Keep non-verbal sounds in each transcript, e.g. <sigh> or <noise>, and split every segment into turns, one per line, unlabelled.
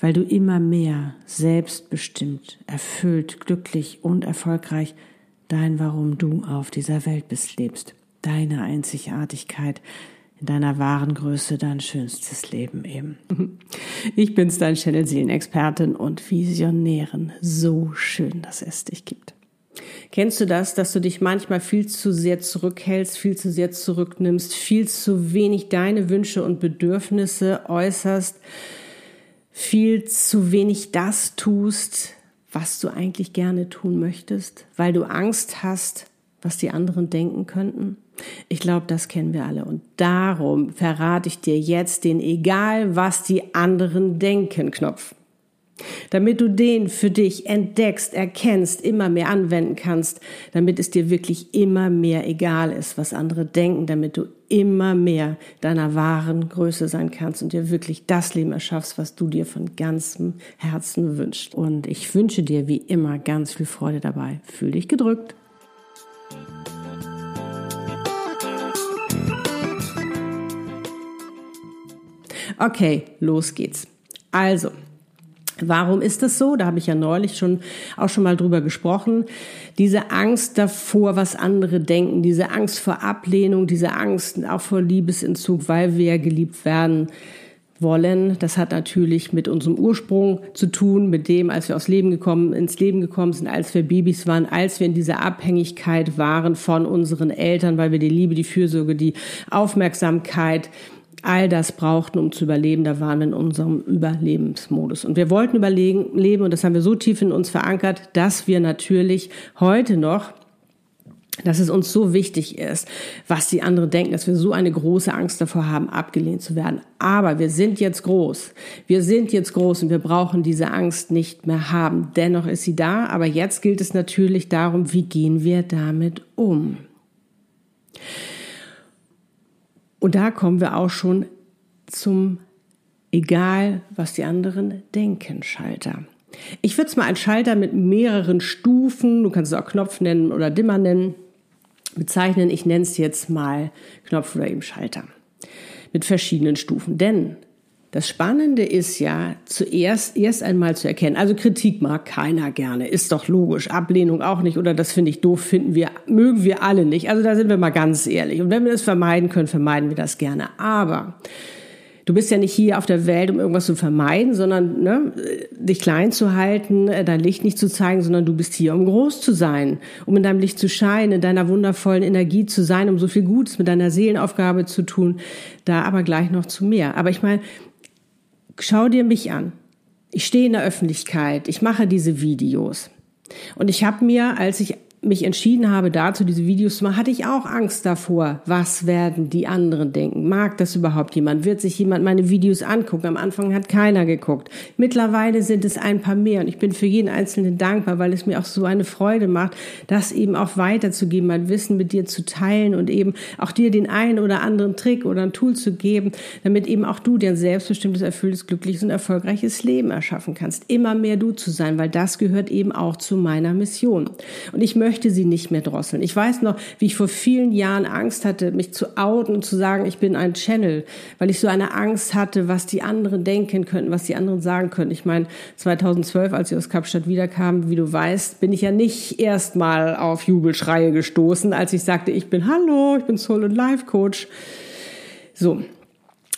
weil du immer mehr selbstbestimmt, erfüllt, glücklich und erfolgreich dein Warum du auf dieser Welt bist lebst, deine Einzigartigkeit, in deiner wahren Größe dein schönstes Leben eben. <laughs> Ich bin's, dein Channel Seelenexpertin und Visionärin. So schön, dass es dich gibt. Kennst du das, dass du dich manchmal viel zu sehr zurückhältst, viel zu sehr zurücknimmst, viel zu wenig deine Wünsche und Bedürfnisse äußerst? Viel zu wenig das tust, was du eigentlich gerne tun möchtest, weil du Angst hast, was die anderen denken könnten? Ich glaube, das kennen wir alle. Und darum verrate ich dir jetzt den egal, was die anderen denken Knopf damit du den für dich entdeckst, erkennst, immer mehr anwenden kannst, damit es dir wirklich immer mehr egal ist, was andere denken, damit du immer mehr deiner wahren Größe sein kannst und dir wirklich das Leben erschaffst, was du dir von ganzem Herzen wünschst. Und ich wünsche dir wie immer ganz viel Freude dabei. Fühl dich gedrückt. Okay, los geht's. Also, Warum ist das so? Da habe ich ja neulich schon auch schon mal drüber gesprochen. Diese Angst davor, was andere denken, diese Angst vor Ablehnung, diese Angst auch vor Liebesentzug, weil wir geliebt werden wollen. Das hat natürlich mit unserem Ursprung zu tun, mit dem, als wir aufs Leben gekommen, ins Leben gekommen sind, als wir Babys waren, als wir in dieser Abhängigkeit waren von unseren Eltern, weil wir die Liebe, die Fürsorge, die Aufmerksamkeit, all das brauchten, um zu überleben. Da waren wir in unserem Überlebensmodus. Und wir wollten überleben, leben, und das haben wir so tief in uns verankert, dass wir natürlich heute noch dass es uns so wichtig ist, was die anderen denken, dass wir so eine große Angst davor haben, abgelehnt zu werden. Aber wir sind jetzt groß. Wir sind jetzt groß und wir brauchen diese Angst nicht mehr haben. Dennoch ist sie da. Aber jetzt gilt es natürlich darum, wie gehen wir damit um? Und da kommen wir auch schon zum egal, was die anderen denken, Schalter. Ich würde es mal einen Schalter mit mehreren Stufen, du kannst es auch Knopf nennen oder Dimmer nennen, bezeichnen. Ich nenne es jetzt mal Knopf oder eben Schalter. Mit verschiedenen Stufen. Denn das Spannende ist ja zuerst erst einmal zu erkennen. Also Kritik mag keiner gerne, ist doch logisch. Ablehnung auch nicht oder das finde ich doof, finden wir, mögen wir alle nicht. Also da sind wir mal ganz ehrlich. Und wenn wir das vermeiden können, vermeiden wir das gerne. Aber du bist ja nicht hier auf der Welt, um irgendwas zu vermeiden, sondern ne, dich klein zu halten, äh, dein Licht nicht zu zeigen, sondern du bist hier, um groß zu sein, um in deinem Licht zu scheinen, in deiner wundervollen Energie zu sein, um so viel Gutes mit deiner Seelenaufgabe zu tun. Da aber gleich noch zu mehr. Aber ich meine, schau dir mich an. Ich stehe in der Öffentlichkeit, ich mache diese Videos. Und ich habe mir, als ich mich entschieden habe, dazu diese Videos zu machen, hatte ich auch Angst davor, was werden die anderen denken? Mag das überhaupt jemand? Wird sich jemand meine Videos angucken? Am Anfang hat keiner geguckt. Mittlerweile sind es ein paar mehr und ich bin für jeden Einzelnen dankbar, weil es mir auch so eine Freude macht, das eben auch weiterzugeben, mein Wissen mit dir zu teilen und eben auch dir den einen oder anderen Trick oder ein Tool zu geben, damit eben auch du dir ein selbstbestimmtes, erfülltes, glückliches und erfolgreiches Leben erschaffen kannst. Immer mehr du zu sein, weil das gehört eben auch zu meiner Mission. Und ich möchte möchte sie nicht mehr drosseln. Ich weiß noch, wie ich vor vielen Jahren Angst hatte, mich zu outen und zu sagen, ich bin ein Channel, weil ich so eine Angst hatte, was die anderen denken könnten, was die anderen sagen könnten. Ich meine, 2012, als ich aus Kapstadt wiederkam, wie du weißt, bin ich ja nicht erstmal auf Jubelschreie gestoßen, als ich sagte, ich bin Hallo, ich bin Soul und Life Coach. So,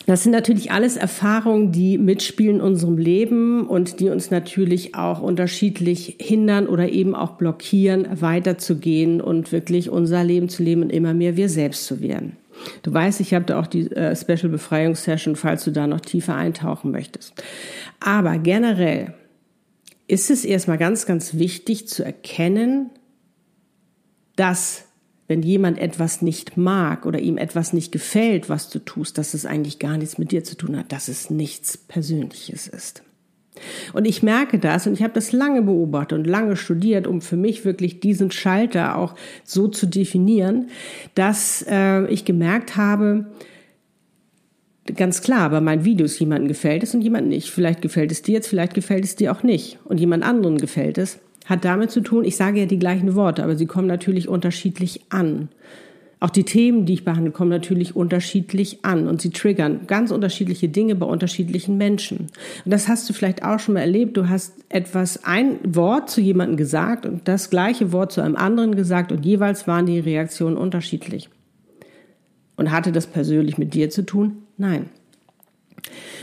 das sind natürlich alles Erfahrungen, die mitspielen in unserem Leben und die uns natürlich auch unterschiedlich hindern oder eben auch blockieren, weiterzugehen und wirklich unser Leben zu leben und immer mehr wir selbst zu werden. Du weißt, ich habe da auch die äh, Special Befreiungssession, falls du da noch tiefer eintauchen möchtest. Aber generell ist es erstmal ganz, ganz wichtig zu erkennen, dass wenn jemand etwas nicht mag oder ihm etwas nicht gefällt, was du tust, dass es eigentlich gar nichts mit dir zu tun hat, dass es nichts Persönliches ist. Und ich merke das und ich habe das lange beobachtet und lange studiert, um für mich wirklich diesen Schalter auch so zu definieren, dass äh, ich gemerkt habe, ganz klar, bei meinen Videos jemandem gefällt es und jemand nicht. Vielleicht gefällt es dir jetzt, vielleicht gefällt es dir auch nicht. Und jemand anderen gefällt es. Hat damit zu tun, ich sage ja die gleichen Worte, aber sie kommen natürlich unterschiedlich an. Auch die Themen, die ich behandle, kommen natürlich unterschiedlich an und sie triggern ganz unterschiedliche Dinge bei unterschiedlichen Menschen. Und das hast du vielleicht auch schon mal erlebt. Du hast etwas, ein Wort zu jemandem gesagt und das gleiche Wort zu einem anderen gesagt und jeweils waren die Reaktionen unterschiedlich. Und hatte das persönlich mit dir zu tun? Nein.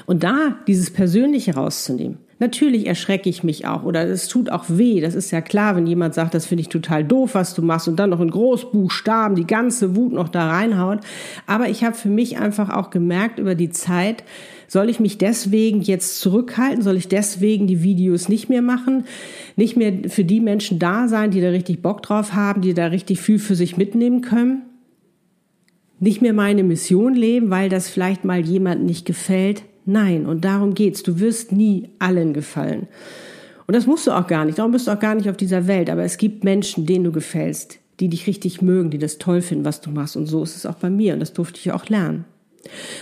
Und da dieses Persönliche rauszunehmen, Natürlich erschrecke ich mich auch oder es tut auch weh. Das ist ja klar, wenn jemand sagt, das finde ich total doof, was du machst und dann noch in Großbuchstaben die ganze Wut noch da reinhaut. Aber ich habe für mich einfach auch gemerkt über die Zeit, soll ich mich deswegen jetzt zurückhalten? Soll ich deswegen die Videos nicht mehr machen? Nicht mehr für die Menschen da sein, die da richtig Bock drauf haben, die da richtig viel für sich mitnehmen können? Nicht mehr meine Mission leben, weil das vielleicht mal jemand nicht gefällt? Nein, und darum geht's. Du wirst nie allen gefallen. Und das musst du auch gar nicht. Darum bist du auch gar nicht auf dieser Welt. Aber es gibt Menschen, denen du gefällst, die dich richtig mögen, die das toll finden, was du machst. Und so ist es auch bei mir. Und das durfte ich auch lernen.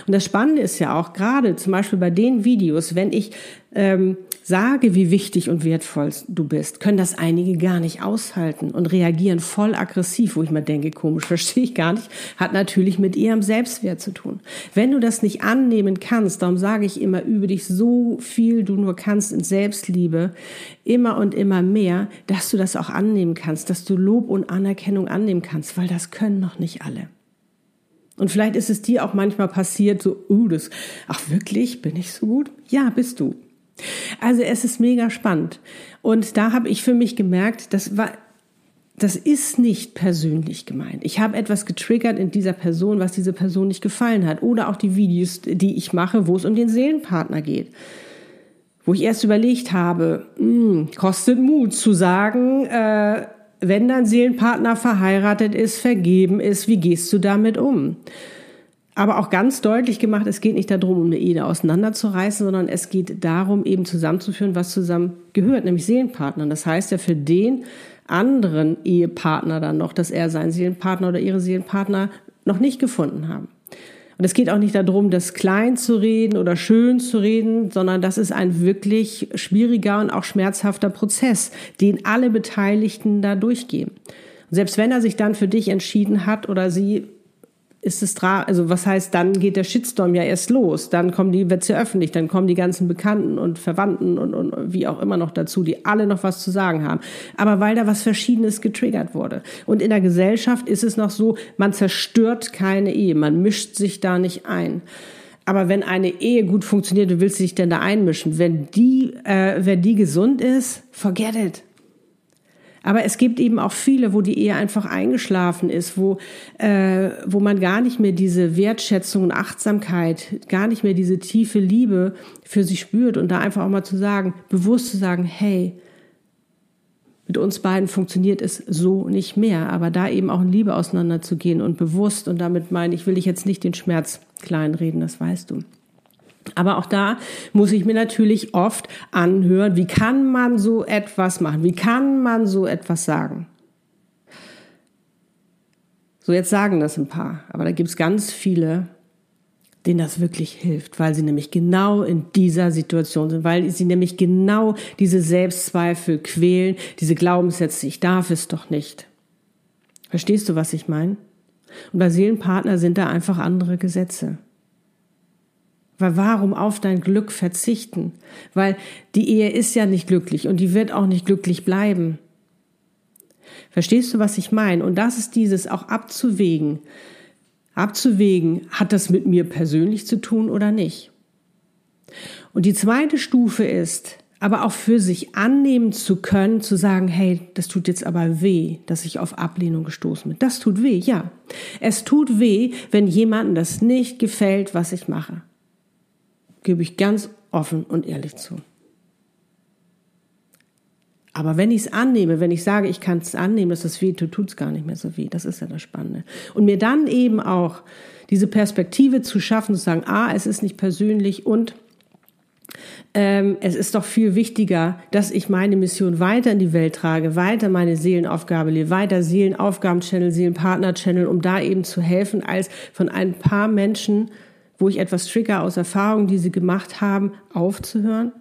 Und das Spannende ist ja auch gerade zum Beispiel bei den Videos, wenn ich ähm, sage, wie wichtig und wertvoll du bist, können das einige gar nicht aushalten und reagieren voll aggressiv, wo ich mir denke, komisch, <laughs> verstehe ich gar nicht, hat natürlich mit ihrem Selbstwert zu tun. Wenn du das nicht annehmen kannst, darum sage ich immer, übe dich so viel du nur kannst in Selbstliebe, immer und immer mehr, dass du das auch annehmen kannst, dass du Lob und Anerkennung annehmen kannst, weil das können noch nicht alle. Und vielleicht ist es dir auch manchmal passiert, so, uh, das, ach wirklich, bin ich so gut? Ja, bist du. Also es ist mega spannend. Und da habe ich für mich gemerkt, das war, das ist nicht persönlich gemeint. Ich habe etwas getriggert in dieser Person, was diese Person nicht gefallen hat. Oder auch die Videos, die ich mache, wo es um den Seelenpartner geht. Wo ich erst überlegt habe, mh, hm, kostet Mut zu sagen, äh, wenn dein Seelenpartner verheiratet ist, vergeben ist, wie gehst du damit um? Aber auch ganz deutlich gemacht, es geht nicht darum, um eine Ehe auseinanderzureißen, sondern es geht darum, eben zusammenzuführen, was zusammen gehört, nämlich Seelenpartner. Das heißt ja für den anderen Ehepartner dann noch, dass er seinen Seelenpartner oder ihre Seelenpartner noch nicht gefunden haben. Und es geht auch nicht darum, das klein zu reden oder schön zu reden, sondern das ist ein wirklich schwieriger und auch schmerzhafter Prozess, den alle Beteiligten da durchgehen. Und selbst wenn er sich dann für dich entschieden hat oder sie ist es dra also was heißt, dann geht der Shitstorm ja erst los. Dann kommen die, wird's ja öffentlich, dann kommen die ganzen Bekannten und Verwandten und, und wie auch immer noch dazu, die alle noch was zu sagen haben. Aber weil da was Verschiedenes getriggert wurde. Und in der Gesellschaft ist es noch so, man zerstört keine Ehe, man mischt sich da nicht ein. Aber wenn eine Ehe gut funktioniert, du willst dich denn da einmischen? Wenn die, äh, wenn die gesund ist, forget it. Aber es gibt eben auch viele, wo die Ehe einfach eingeschlafen ist, wo, äh, wo man gar nicht mehr diese Wertschätzung und Achtsamkeit, gar nicht mehr diese tiefe Liebe für sich spürt und da einfach auch mal zu sagen, bewusst zu sagen, hey, mit uns beiden funktioniert es so nicht mehr, aber da eben auch in Liebe auseinanderzugehen und bewusst und damit meine ich, will ich jetzt nicht den Schmerz kleinreden, das weißt du. Aber auch da muss ich mir natürlich oft anhören, wie kann man so etwas machen? Wie kann man so etwas sagen? So, jetzt sagen das ein paar, aber da gibt es ganz viele, denen das wirklich hilft, weil sie nämlich genau in dieser Situation sind, weil sie nämlich genau diese Selbstzweifel quälen, diese Glaubenssätze, ich darf es doch nicht. Verstehst du, was ich meine? Und bei Seelenpartner sind da einfach andere Gesetze. Weil warum auf dein Glück verzichten? Weil die Ehe ist ja nicht glücklich und die wird auch nicht glücklich bleiben. Verstehst du, was ich meine? Und das ist dieses auch abzuwägen. Abzuwägen, hat das mit mir persönlich zu tun oder nicht? Und die zweite Stufe ist, aber auch für sich annehmen zu können, zu sagen, hey, das tut jetzt aber weh, dass ich auf Ablehnung gestoßen bin. Das tut weh, ja. Es tut weh, wenn jemandem das nicht gefällt, was ich mache gebe ich ganz offen und ehrlich zu. Aber wenn ich es annehme, wenn ich sage, ich kann es annehmen, dass es weh tut, tut es gar nicht mehr so weh. Das ist ja das Spannende. Und mir dann eben auch diese Perspektive zu schaffen, zu sagen, ah, es ist nicht persönlich und ähm, es ist doch viel wichtiger, dass ich meine Mission weiter in die Welt trage, weiter meine Seelenaufgabe lebe, weiter Seelenaufgaben-Channel, Seelenpartner-Channel, um da eben zu helfen, als von ein paar Menschen, wo ich etwas trigger aus Erfahrungen, die sie gemacht haben, aufzuhören.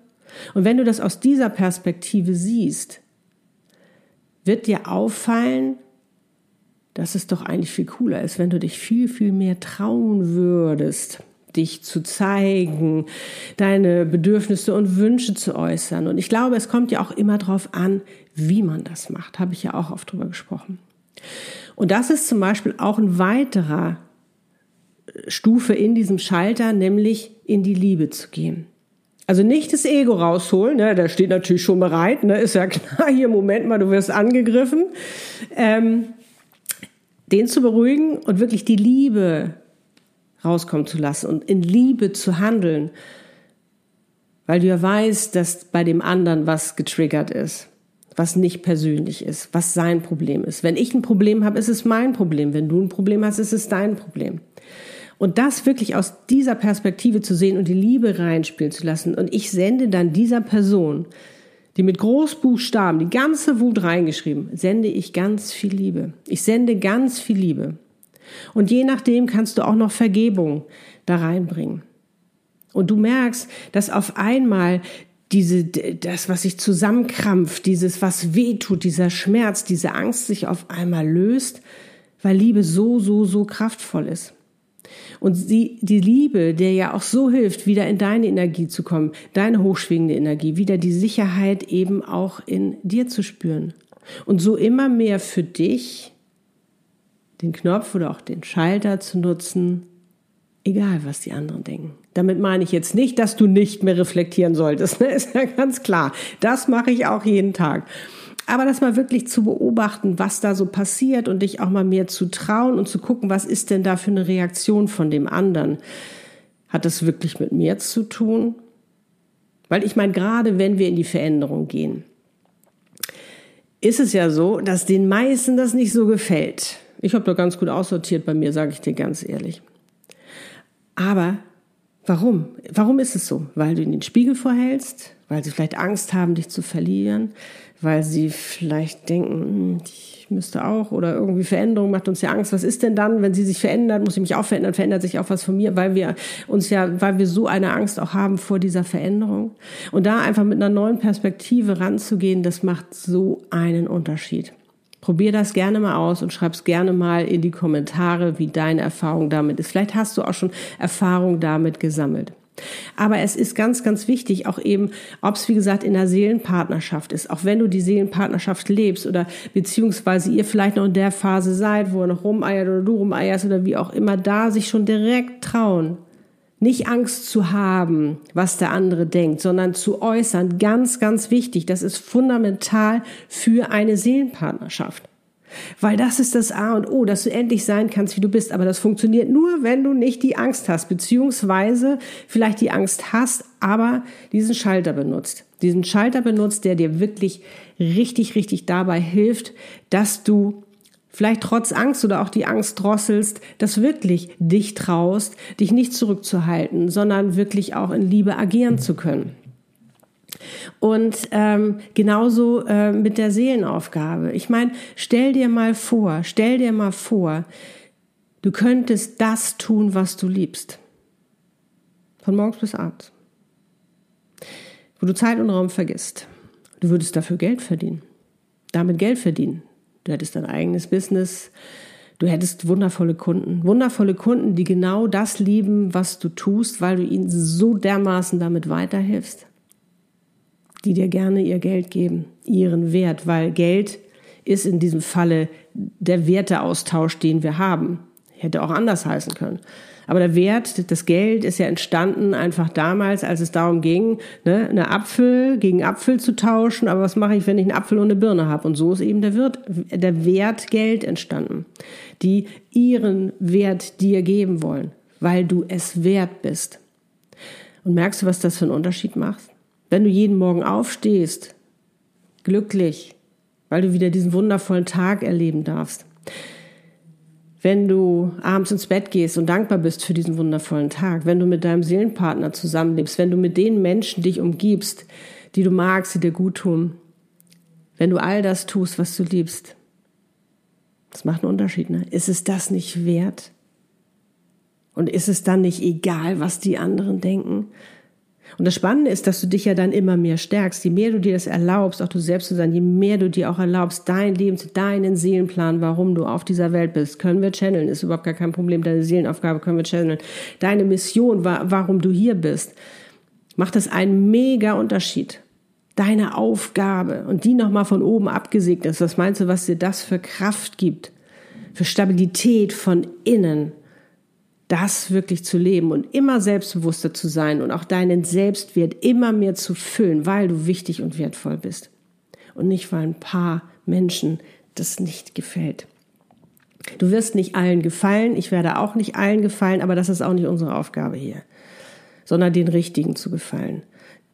Und wenn du das aus dieser Perspektive siehst, wird dir auffallen, dass es doch eigentlich viel cooler ist, wenn du dich viel, viel mehr trauen würdest dich zu zeigen, deine Bedürfnisse und Wünsche zu äußern. Und ich glaube, es kommt ja auch immer darauf an, wie man das macht. Habe ich ja auch oft drüber gesprochen. Und das ist zum Beispiel auch ein weiterer Stufe in diesem Schalter, nämlich in die Liebe zu gehen. Also nicht das Ego rausholen, ne, der steht natürlich schon bereit, ne, ist ja <laughs> klar, hier, Moment mal, du wirst angegriffen. Ähm, den zu beruhigen und wirklich die Liebe rauskommen zu lassen und in Liebe zu handeln, weil du ja weißt, dass bei dem anderen was getriggert ist, was nicht persönlich ist, was sein Problem ist. Wenn ich ein Problem habe, ist es mein Problem. Wenn du ein Problem hast, ist es dein Problem. Und das wirklich aus dieser Perspektive zu sehen und die Liebe reinspielen zu lassen. Und ich sende dann dieser Person, die mit Großbuchstaben die ganze Wut reingeschrieben, sende ich ganz viel Liebe. Ich sende ganz viel Liebe. Und je nachdem kannst du auch noch Vergebung da reinbringen. Und du merkst, dass auf einmal diese, das, was sich zusammenkrampft, dieses, was weh tut, dieser Schmerz, diese Angst sich auf einmal löst, weil Liebe so, so, so kraftvoll ist. Und sie, die Liebe, der ja auch so hilft, wieder in deine Energie zu kommen, deine hochschwingende Energie, wieder die Sicherheit eben auch in dir zu spüren. Und so immer mehr für dich den Knopf oder auch den Schalter zu nutzen, egal was die anderen denken. Damit meine ich jetzt nicht, dass du nicht mehr reflektieren solltest, <laughs> ne? ist ja ganz klar. Das mache ich auch jeden Tag. Aber das mal wirklich zu beobachten, was da so passiert und dich auch mal mehr zu trauen und zu gucken, was ist denn da für eine Reaktion von dem anderen? Hat das wirklich mit mir zu tun? Weil ich meine, gerade wenn wir in die Veränderung gehen, ist es ja so, dass den meisten das nicht so gefällt. Ich habe da ganz gut aussortiert bei mir, sage ich dir ganz ehrlich. Aber warum? Warum ist es so? Weil du in den Spiegel vorhältst, weil sie vielleicht Angst haben, dich zu verlieren, weil sie vielleicht denken, hm, ich müsste auch oder irgendwie Veränderung macht uns ja Angst. Was ist denn dann, wenn sie sich verändert, muss ich mich auch verändern, verändert sich auch was von mir, weil wir uns ja, weil wir so eine Angst auch haben vor dieser Veränderung. Und da einfach mit einer neuen Perspektive ranzugehen, das macht so einen Unterschied. Probier das gerne mal aus und schreib's gerne mal in die Kommentare, wie deine Erfahrung damit ist. Vielleicht hast du auch schon Erfahrung damit gesammelt. Aber es ist ganz, ganz wichtig, auch eben, ob es wie gesagt in der Seelenpartnerschaft ist, auch wenn du die Seelenpartnerschaft lebst oder beziehungsweise ihr vielleicht noch in der Phase seid, wo er noch rumeiert oder du rumeierst oder wie auch immer, da sich schon direkt trauen, nicht Angst zu haben, was der andere denkt, sondern zu äußern. Ganz, ganz wichtig. Das ist fundamental für eine Seelenpartnerschaft. Weil das ist das A und O, dass du endlich sein kannst, wie du bist. Aber das funktioniert nur, wenn du nicht die Angst hast, beziehungsweise vielleicht die Angst hast, aber diesen Schalter benutzt. Diesen Schalter benutzt, der dir wirklich richtig, richtig dabei hilft, dass du vielleicht trotz Angst oder auch die Angst drosselst, dass wirklich dich traust, dich nicht zurückzuhalten, sondern wirklich auch in Liebe agieren zu können. Und ähm, genauso äh, mit der Seelenaufgabe. Ich meine, stell dir mal vor, stell dir mal vor, du könntest das tun, was du liebst. Von morgens bis abends. Wo du Zeit und Raum vergisst. Du würdest dafür Geld verdienen. Damit Geld verdienen. Du hättest dein eigenes Business. Du hättest wundervolle Kunden. Wundervolle Kunden, die genau das lieben, was du tust, weil du ihnen so dermaßen damit weiterhilfst. Die dir gerne ihr Geld geben, ihren Wert, weil Geld ist in diesem Falle der Werteaustausch, den wir haben. Hätte auch anders heißen können. Aber der Wert, das Geld ist ja entstanden einfach damals, als es darum ging, ne, eine Apfel gegen Apfel zu tauschen. Aber was mache ich, wenn ich einen Apfel und eine Birne habe? Und so ist eben der, Wert, der Wert Geld entstanden, die ihren Wert dir geben wollen, weil du es wert bist. Und merkst du, was das für einen Unterschied macht? Wenn du jeden Morgen aufstehst, glücklich, weil du wieder diesen wundervollen Tag erleben darfst, wenn du abends ins Bett gehst und dankbar bist für diesen wundervollen Tag, wenn du mit deinem Seelenpartner zusammenlebst, wenn du mit den Menschen dich umgibst, die du magst, die dir gut tun, wenn du all das tust, was du liebst, das macht einen Unterschied. Ne? Ist es das nicht wert? Und ist es dann nicht egal, was die anderen denken? Und das Spannende ist, dass du dich ja dann immer mehr stärkst. Je mehr du dir das erlaubst, auch du selbst zu sein, je mehr du dir auch erlaubst, dein Leben, deinen Seelenplan, warum du auf dieser Welt bist, können wir channeln, ist überhaupt gar kein Problem. Deine Seelenaufgabe können wir channeln. Deine Mission, warum du hier bist, macht das einen mega Unterschied. Deine Aufgabe und die nochmal von oben abgesegnet ist. Was meinst du, was dir das für Kraft gibt? Für Stabilität von innen das wirklich zu leben und immer selbstbewusster zu sein und auch deinen Selbstwert immer mehr zu füllen, weil du wichtig und wertvoll bist. Und nicht, weil ein paar Menschen das nicht gefällt. Du wirst nicht allen gefallen, ich werde auch nicht allen gefallen, aber das ist auch nicht unsere Aufgabe hier, sondern den Richtigen zu gefallen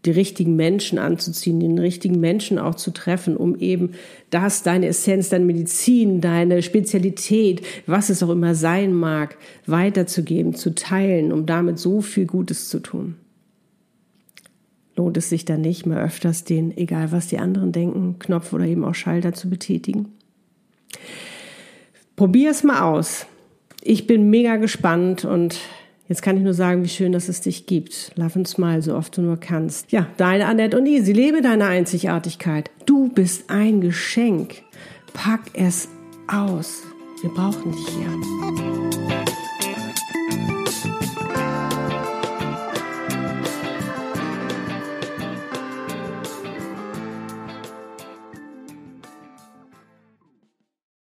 die richtigen Menschen anzuziehen, den richtigen Menschen auch zu treffen, um eben das, deine Essenz, deine Medizin, deine Spezialität, was es auch immer sein mag, weiterzugeben, zu teilen, um damit so viel Gutes zu tun. Lohnt es sich dann nicht mehr öfters den, egal was die anderen denken, Knopf oder eben auch Schalter zu betätigen? Probier es mal aus. Ich bin mega gespannt und Jetzt kann ich nur sagen, wie schön, dass es dich gibt. Love and smile, so oft du nur kannst. Ja, deine Annette und Easy, lebe deine Einzigartigkeit. Du bist ein Geschenk. Pack es aus. Wir brauchen dich hier.